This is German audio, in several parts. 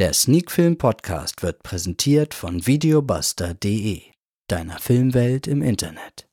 Der Sneakfilm Podcast wird präsentiert von videobuster.de, deiner Filmwelt im Internet.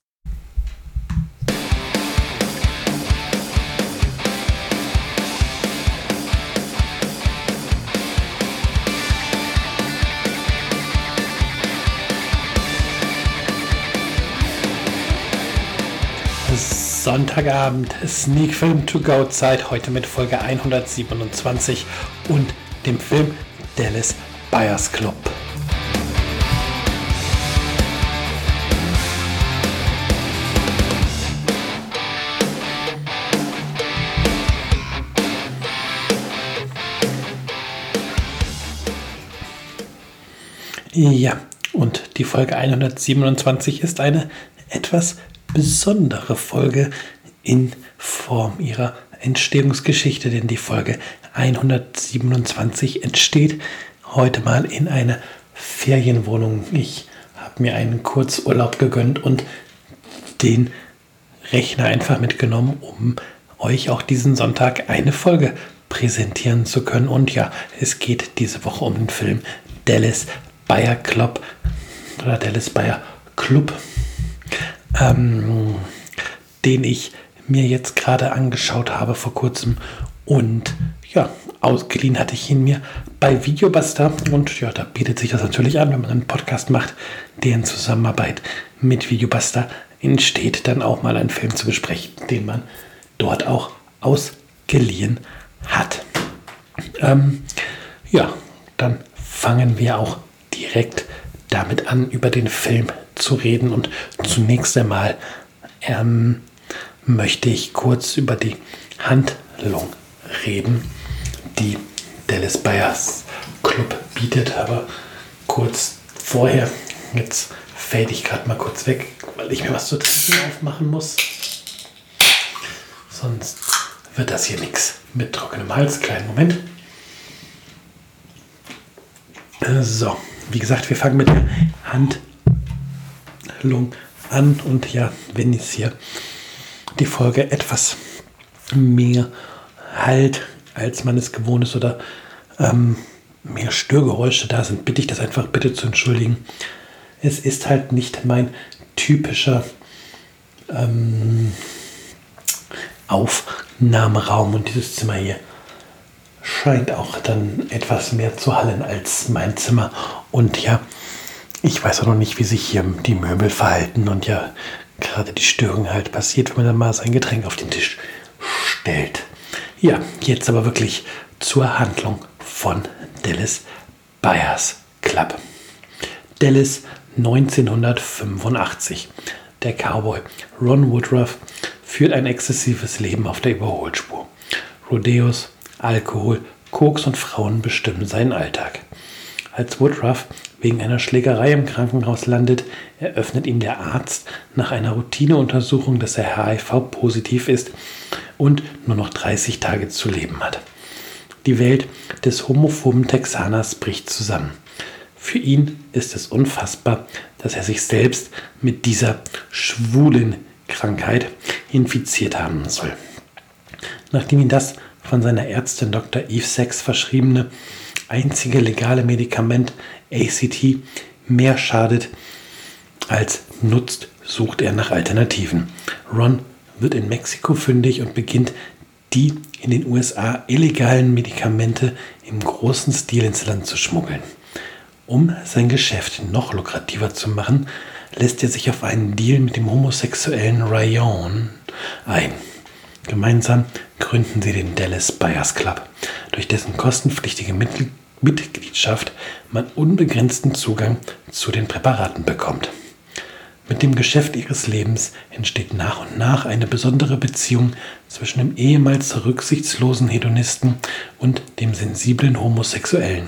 Sonntagabend Sneak Film to Go Zeit heute mit Folge 127 und dem Film Dallas Buyers Club. Ja, und die Folge 127 ist eine etwas besondere Folge in Form ihrer Entstehungsgeschichte, denn die Folge 127 entsteht heute mal in einer Ferienwohnung. Ich habe mir einen Kurzurlaub gegönnt und den Rechner einfach mitgenommen, um euch auch diesen Sonntag eine Folge präsentieren zu können. Und ja, es geht diese Woche um den Film Dallas Bayer Club oder Dallas Bayer Club, ähm, den ich mir jetzt gerade angeschaut habe vor kurzem. Und ja, ausgeliehen hatte ich ihn mir bei Videobuster. Und ja, da bietet sich das natürlich an, wenn man einen Podcast macht, der in Zusammenarbeit mit Videobuster entsteht, dann auch mal einen Film zu besprechen, den man dort auch ausgeliehen hat. Ähm, ja, dann fangen wir auch direkt damit an, über den Film zu reden. Und zunächst einmal ähm, möchte ich kurz über die Handlung reden, die Dallas Buyers Club bietet. Aber kurz vorher, jetzt fade ich gerade mal kurz weg, weil ich mir was zu trinken aufmachen muss. Sonst wird das hier nichts mit trockenem Hals. Kleinen Moment. So, wie gesagt, wir fangen mit der Handlung an und ja, wenn es hier die Folge etwas mehr halt, als man es gewohnt ist oder ähm, mehr Störgeräusche da sind, bitte ich das einfach bitte zu entschuldigen. Es ist halt nicht mein typischer ähm, Aufnahmeraum und dieses Zimmer hier scheint auch dann etwas mehr zu hallen als mein Zimmer. Und ja, ich weiß auch noch nicht, wie sich hier die Möbel verhalten und ja, gerade die Störung halt passiert, wenn man dann mal sein Getränk auf den Tisch stellt. Ja, jetzt aber wirklich zur Handlung von Dallas Buyers Club. Dallas 1985. Der Cowboy Ron Woodruff führt ein exzessives Leben auf der Überholspur. Rodeos, Alkohol, Koks und Frauen bestimmen seinen Alltag. Als Woodruff wegen einer Schlägerei im Krankenhaus landet, eröffnet ihm der Arzt nach einer Routineuntersuchung, dass er HIV-positiv ist und nur noch 30 Tage zu leben hat. Die Welt des homophoben Texaners bricht zusammen. Für ihn ist es unfassbar, dass er sich selbst mit dieser schwulen Krankheit infiziert haben soll. Nachdem ihn das von seiner Ärztin Dr. Eve Sachs verschriebene einzige legale Medikament ACT mehr schadet als nutzt, sucht er nach Alternativen. Ron wird in Mexiko fündig und beginnt die in den USA illegalen Medikamente im großen Stil ins Land zu schmuggeln. Um sein Geschäft noch lukrativer zu machen, lässt er sich auf einen Deal mit dem homosexuellen Rayon ein. Gemeinsam gründen sie den Dallas Buyers Club, durch dessen kostenpflichtige Mitgliedschaft man unbegrenzten Zugang zu den Präparaten bekommt. Mit dem Geschäft ihres Lebens entsteht nach und nach eine besondere Beziehung zwischen dem ehemals rücksichtslosen Hedonisten und dem sensiblen Homosexuellen.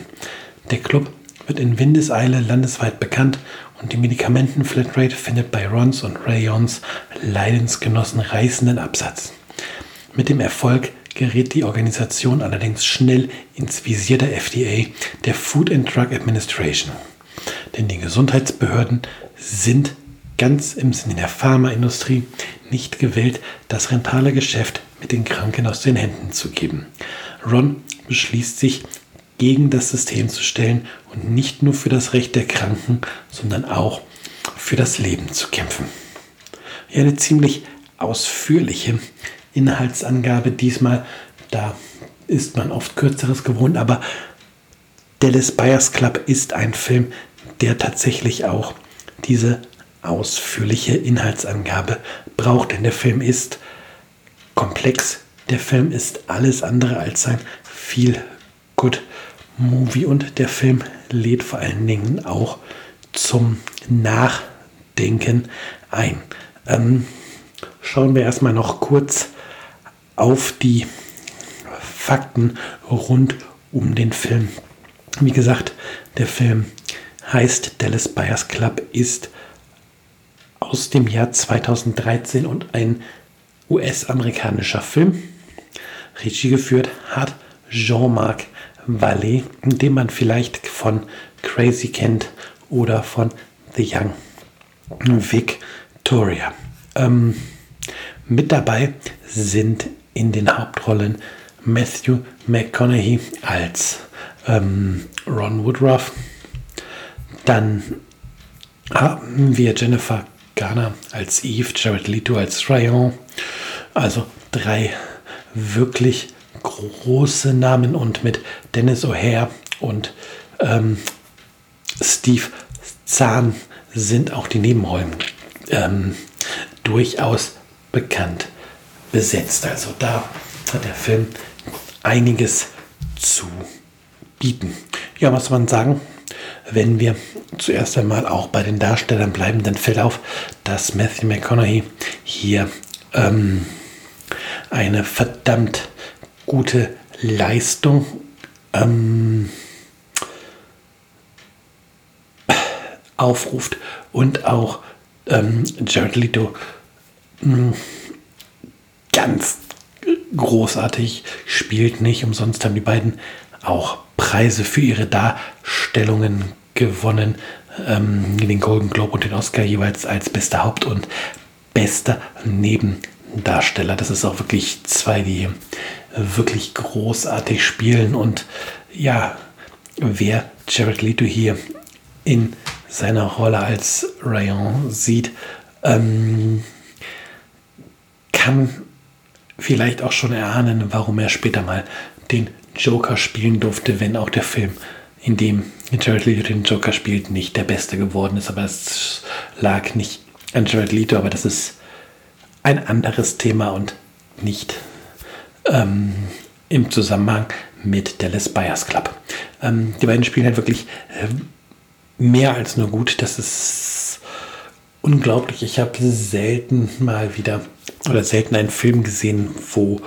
Der Club wird in Windeseile landesweit bekannt und die Medikamenten-Flatrate findet bei Rons und Rayons Leidensgenossen reißenden Absatz. Mit dem Erfolg gerät die Organisation allerdings schnell ins Visier der FDA, der Food and Drug Administration. Denn die Gesundheitsbehörden sind ganz im Sinne der Pharmaindustrie nicht gewillt, das rentale Geschäft mit den Kranken aus den Händen zu geben. Ron beschließt sich, gegen das System zu stellen und nicht nur für das Recht der Kranken, sondern auch für das Leben zu kämpfen. Eine ziemlich ausführliche Inhaltsangabe diesmal. Da ist man oft kürzeres gewohnt, aber Dallas Buyers Club ist ein Film, der tatsächlich auch diese ausführliche Inhaltsangabe braucht, denn der Film ist komplex. Der Film ist alles andere als ein viel good Movie und der Film lädt vor allen Dingen auch zum Nachdenken ein. Ähm, schauen wir erstmal noch kurz auf die Fakten rund um den Film. Wie gesagt, der Film heißt Dallas Buyers Club, ist aus dem Jahr 2013 und ein US-amerikanischer Film. Regie geführt hat Jean-Marc Vallée, den man vielleicht von Crazy kennt oder von The Young Victoria. Ähm, mit dabei sind in den Hauptrollen Matthew McConaughey als ähm, Ron Woodruff. Dann haben wir Jennifer Garner als Eve, Jared Leto als Ryan. Also drei wirklich große Namen und mit Dennis O'Hare und ähm, Steve Zahn sind auch die Nebenrollen ähm, durchaus bekannt besetzt. Also da hat der Film einiges zu bieten. Ja, was soll man sagen? Wenn wir zuerst einmal auch bei den Darstellern bleiben, dann fällt auf, dass Matthew McConaughey hier ähm, eine verdammt gute Leistung ähm, aufruft und auch ähm, Jared Leto mh, hm, ganz großartig spielt. Nicht umsonst haben die beiden auch Preise für ihre Darstellungen gewonnen. Ähm, den Golden Globe und den Oscar jeweils als bester Haupt- und bester Nebendarsteller. Das ist auch wirklich zwei, die wirklich großartig spielen. Und ja, wer Jared Leto hier in seiner Rolle als Rayon sieht, ähm, kann vielleicht auch schon erahnen, warum er später mal den Joker spielen durfte, wenn auch der Film, in dem Jared Leto den Joker spielt, nicht der beste geworden ist. Aber es lag nicht an Jared Leto, aber das ist ein anderes Thema und nicht ähm, im Zusammenhang mit Dallas Buyers Club. Ähm, die beiden spielen halt wirklich äh, mehr als nur gut. Das ist unglaublich. Ich habe selten mal wieder oder selten einen Film gesehen, wo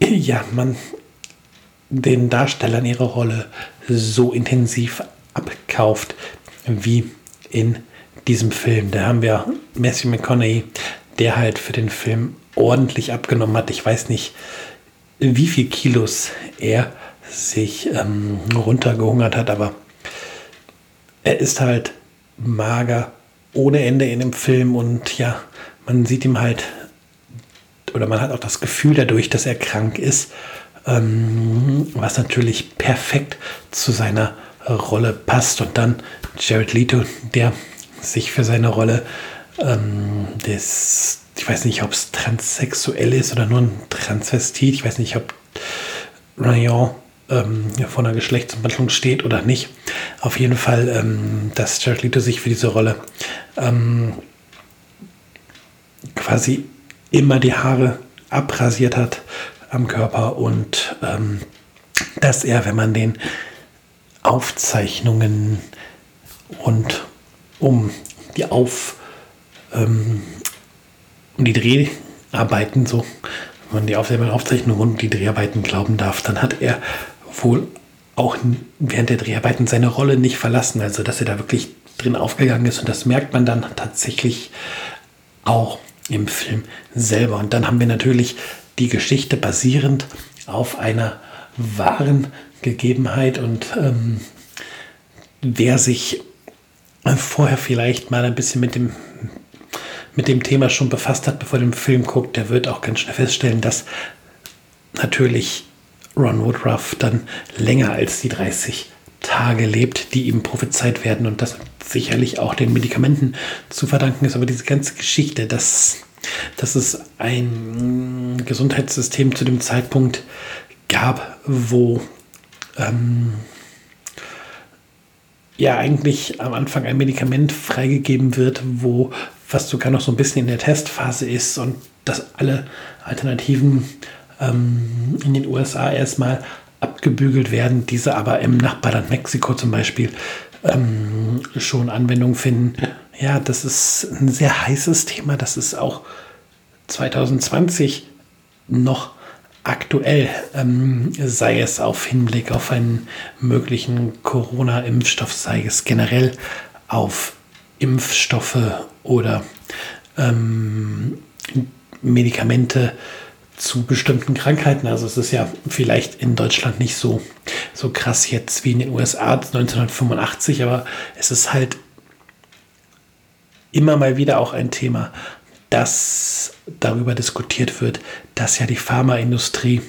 ja, man den Darstellern ihre Rolle so intensiv abkauft wie in diesem Film. Da haben wir Matthew McConaughey, der halt für den Film ordentlich abgenommen hat. Ich weiß nicht, wie viel Kilos er sich ähm, runtergehungert hat, aber er ist halt mager ohne Ende in dem Film und ja, man sieht ihm halt oder man hat auch das Gefühl dadurch, dass er krank ist, ähm, was natürlich perfekt zu seiner Rolle passt. Und dann Jared Leto, der sich für seine Rolle ähm, des, ich weiß nicht, ob es transsexuell ist oder nur ein Transvestit, ich weiß nicht, ob Ryan ähm, vor einer Geschlechtsumwandlung steht oder nicht. Auf jeden Fall, ähm, dass Jared Leto sich für diese Rolle ähm, quasi immer die Haare abrasiert hat am Körper und ähm, dass er, wenn man den Aufzeichnungen und um die Auf ähm, um die Dreharbeiten so, wenn man die Aufzeichnungen und die Dreharbeiten glauben darf, dann hat er wohl auch während der Dreharbeiten seine Rolle nicht verlassen, also dass er da wirklich drin aufgegangen ist und das merkt man dann tatsächlich auch im Film selber. Und dann haben wir natürlich die Geschichte basierend auf einer wahren Gegebenheit und ähm, wer sich vorher vielleicht mal ein bisschen mit dem, mit dem Thema schon befasst hat, bevor der Film guckt, der wird auch ganz schnell feststellen, dass natürlich Ron Woodruff dann länger als die 30 Tage lebt, die ihm prophezeit werden und das sicherlich auch den Medikamenten zu verdanken ist. Aber diese ganze Geschichte, dass, dass es ein Gesundheitssystem zu dem Zeitpunkt gab, wo ähm, ja eigentlich am Anfang ein Medikament freigegeben wird, wo was sogar noch so ein bisschen in der Testphase ist und dass alle Alternativen ähm, in den USA erstmal abgebügelt werden, diese aber im Nachbarland Mexiko zum Beispiel ähm, schon Anwendung finden. Ja, das ist ein sehr heißes Thema. Das ist auch 2020 noch aktuell, ähm, sei es auf Hinblick auf einen möglichen Corona-Impfstoff, sei es generell auf Impfstoffe oder ähm, Medikamente zu bestimmten Krankheiten. Also es ist ja vielleicht in Deutschland nicht so, so krass jetzt wie in den USA 1985, aber es ist halt immer mal wieder auch ein Thema, dass darüber diskutiert wird, dass ja die Pharmaindustrie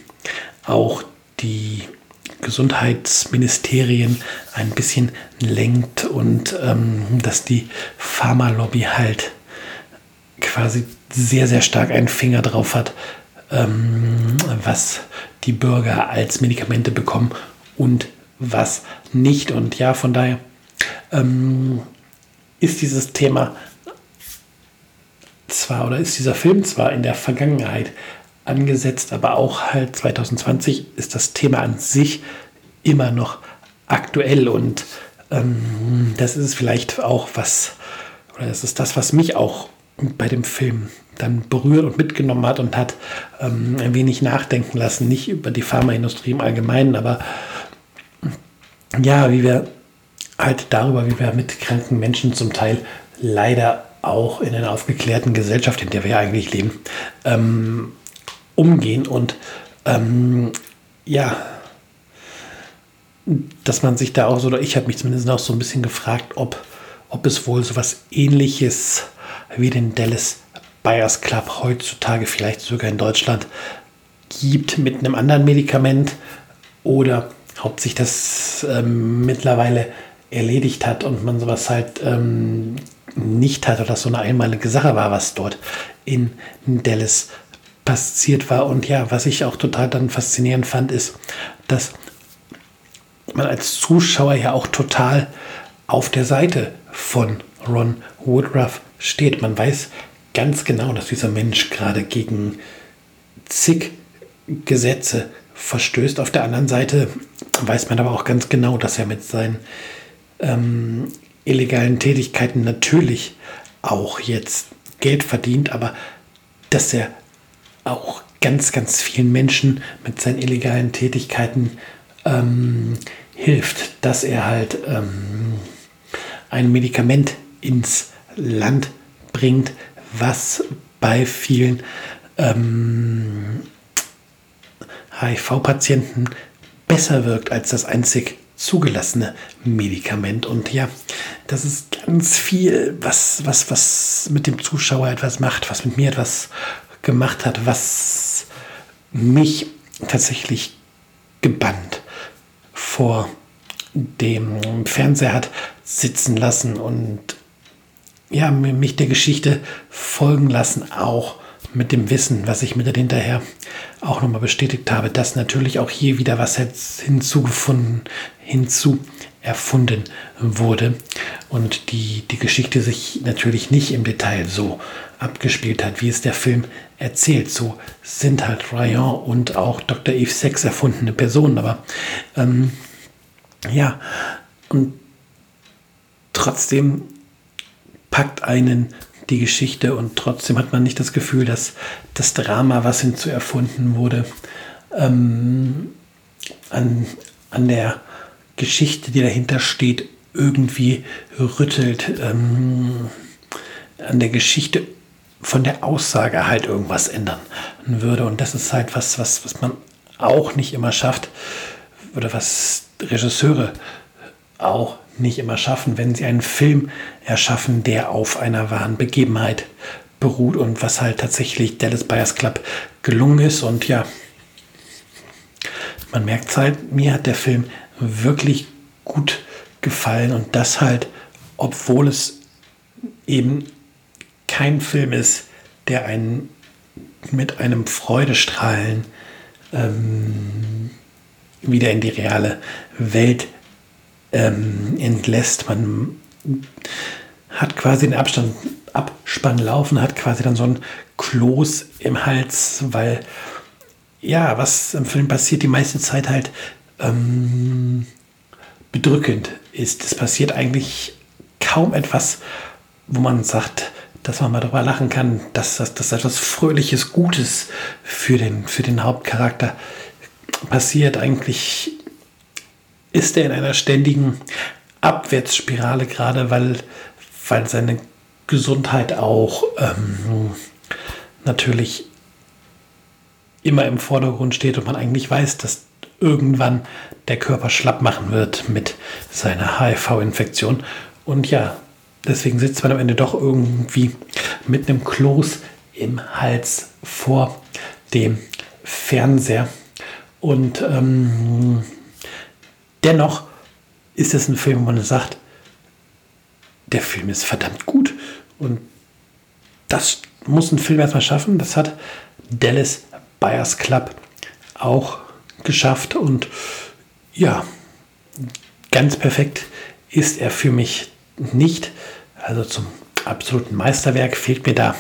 auch die Gesundheitsministerien ein bisschen lenkt und ähm, dass die Pharmalobby halt quasi sehr, sehr stark einen Finger drauf hat, ähm, was die Bürger als Medikamente bekommen und was nicht. Und ja, von daher ähm, ist dieses Thema zwar oder ist dieser Film zwar in der Vergangenheit angesetzt, aber auch halt 2020 ist das Thema an sich immer noch aktuell und ähm, das ist vielleicht auch was, oder das ist das, was mich auch bei dem Film dann berührt und mitgenommen hat und hat ähm, ein wenig nachdenken lassen, nicht über die Pharmaindustrie im Allgemeinen, aber ja, wie wir halt darüber, wie wir mit kranken Menschen zum Teil leider auch in einer aufgeklärten Gesellschaft, in der wir eigentlich leben, ähm, umgehen und ähm, ja, dass man sich da auch so, oder ich habe mich zumindest auch so ein bisschen gefragt, ob, ob es wohl so was ähnliches wie den Dallas Buyers Club heutzutage vielleicht sogar in Deutschland gibt mit einem anderen Medikament oder ob sich das ähm, mittlerweile erledigt hat und man sowas halt ähm, nicht hat oder das so eine einmalige Sache war, was dort in Dallas passiert war. Und ja, was ich auch total dann faszinierend fand, ist, dass man als Zuschauer ja auch total auf der Seite von Ron Woodruff steht. Man weiß ganz genau, dass dieser Mensch gerade gegen zig Gesetze verstößt. Auf der anderen Seite weiß man aber auch ganz genau, dass er mit seinen ähm, illegalen Tätigkeiten natürlich auch jetzt Geld verdient, aber dass er auch ganz, ganz vielen Menschen mit seinen illegalen Tätigkeiten ähm, hilft, dass er halt ähm, ein Medikament ins Land bringt, was bei vielen ähm, HIV-Patienten besser wirkt als das einzig zugelassene Medikament. Und ja, das ist ganz viel, was, was, was mit dem Zuschauer etwas macht, was mit mir etwas gemacht hat, was mich tatsächlich gebannt vor dem Fernseher hat sitzen lassen und ja, mich der Geschichte folgen lassen, auch mit dem Wissen, was ich mir dann hinterher auch nochmal bestätigt habe, dass natürlich auch hier wieder was hinzugefunden, hinzu erfunden wurde und die, die Geschichte sich natürlich nicht im Detail so abgespielt hat, wie es der Film erzählt. So sind halt Ryan und auch Dr. Eve Sex erfundene Personen, aber ähm, ja, und trotzdem packt einen die Geschichte und trotzdem hat man nicht das Gefühl, dass das Drama, was hinzu erfunden wurde, ähm, an, an der Geschichte, die dahinter steht, irgendwie rüttelt, ähm, an der Geschichte von der Aussage halt irgendwas ändern würde. Und das ist halt was, was, was man auch nicht immer schafft oder was Regisseure auch nicht immer schaffen, wenn sie einen Film erschaffen, der auf einer wahren Begebenheit beruht und was halt tatsächlich Dallas Buyers Club gelungen ist. Und ja, man merkt es halt, mir hat der Film wirklich gut gefallen und das halt, obwohl es eben kein Film ist, der einen mit einem Freudestrahlen ähm, wieder in die reale Welt ähm, entlässt. Man hat quasi den Abstand, Abspann laufen, hat quasi dann so ein Kloß im Hals, weil ja, was im Film passiert, die meiste Zeit halt ähm, bedrückend ist. Es passiert eigentlich kaum etwas, wo man sagt, dass man mal darüber lachen kann, dass das etwas Fröhliches, Gutes für den, für den Hauptcharakter passiert. Eigentlich ist er in einer ständigen Abwärtsspirale, gerade weil, weil seine Gesundheit auch ähm, natürlich immer im Vordergrund steht und man eigentlich weiß, dass irgendwann der Körper schlapp machen wird mit seiner HIV-Infektion. Und ja, deswegen sitzt man am Ende doch irgendwie mit einem Kloß im Hals vor dem Fernseher. Und ähm, dennoch ist es ein Film, wo man sagt, der Film ist verdammt gut. Und das muss ein Film erstmal schaffen. Das hat Dallas Buyers Club auch geschafft. Und ja, ganz perfekt ist er für mich nicht. Also zum absoluten Meisterwerk fehlt mir da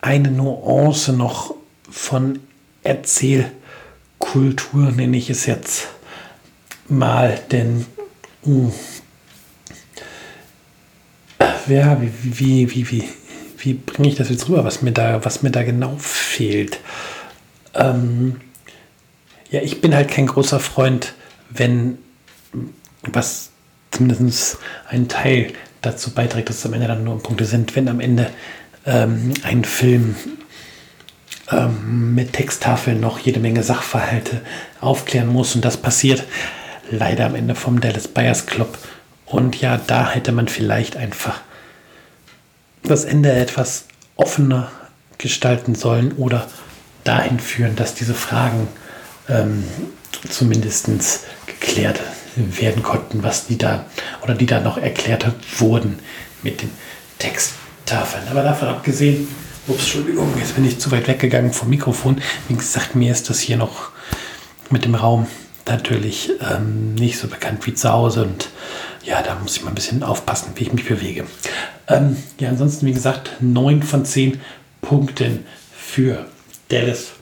eine Nuance noch von Erzählkultur, nenne ich es jetzt mal, denn mh, ja, wie, wie, wie, wie, wie bringe ich das jetzt rüber, was mir da, was mir da genau fehlt? Ähm, ja, ich bin halt kein großer Freund, wenn was zumindest ein Teil dazu beiträgt, dass es am Ende dann nur Punkte sind, wenn am Ende ähm, ein Film ähm, mit Texttafeln noch jede Menge Sachverhalte aufklären muss und das passiert leider am Ende vom Dallas Buyers Club. Und ja, da hätte man vielleicht einfach das Ende etwas offener gestalten sollen oder dahin führen, dass diese Fragen ähm, zumindest geklärt werden konnten, was die da oder die da noch erklärt wurden mit den Texttafeln. Aber davon abgesehen, ups, Entschuldigung, jetzt bin ich zu weit weggegangen vom Mikrofon. Wie gesagt, mir ist das hier noch mit dem Raum natürlich ähm, nicht so bekannt wie zu Hause und ja, da muss ich mal ein bisschen aufpassen, wie ich mich bewege. Ähm, ja, ansonsten, wie gesagt, 9 von 10 Punkten für Dallas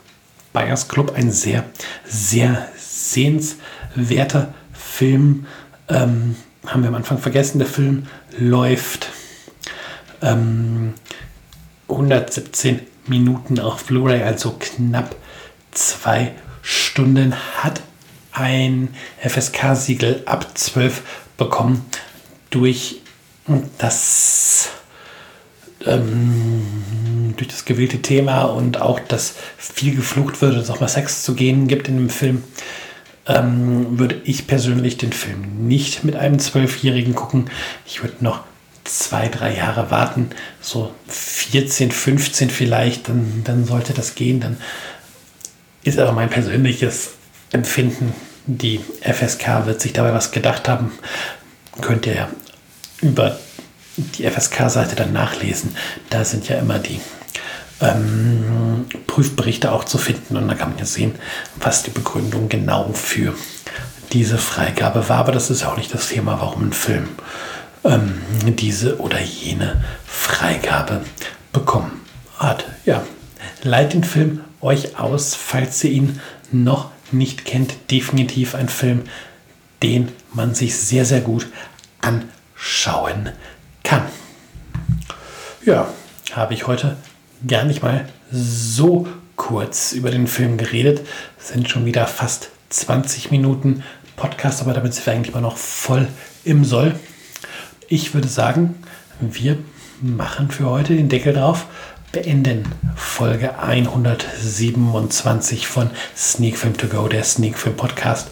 Buyers Club. Ein sehr, sehr sehenswerter Film. Ähm, haben wir am Anfang vergessen, der Film läuft ähm, 117 Minuten auf Blu-ray, also knapp zwei Stunden, hat ein FSK-Siegel ab 12 bekommen durch das ähm, durch das gewählte Thema und auch, dass viel geflucht wird und es auch mal Sex zu gehen gibt in dem Film, ähm, würde ich persönlich den Film nicht mit einem Zwölfjährigen gucken. Ich würde noch zwei, drei Jahre warten, so 14, 15 vielleicht, dann, dann sollte das gehen. Dann ist aber mein persönliches Empfinden. Die FSK wird sich dabei was gedacht haben. Könnt ihr ja über die FSK-Seite dann nachlesen. Da sind ja immer die ähm, Prüfberichte auch zu finden und da kann man ja sehen, was die Begründung genau für diese Freigabe war. Aber das ist auch nicht das Thema, warum ein Film ähm, diese oder jene Freigabe bekommen hat. Ja, leitet den Film euch aus, falls ihr ihn noch nicht kennt. Definitiv ein Film, den man sich sehr, sehr gut anschauen kann. Ja, habe ich heute gar nicht mal so kurz über den Film geredet. Es sind schon wieder fast 20 Minuten Podcast, aber damit sind wir eigentlich immer noch voll im Soll. Ich würde sagen, wir machen für heute den Deckel drauf, beenden Folge 127 von Sneak Film To Go, der Sneak Film Podcast.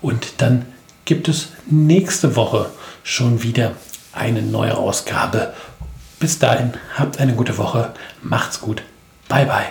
Und dann gibt es nächste Woche schon wieder eine neue Ausgabe bis dahin, habt eine gute Woche, macht's gut, bye bye.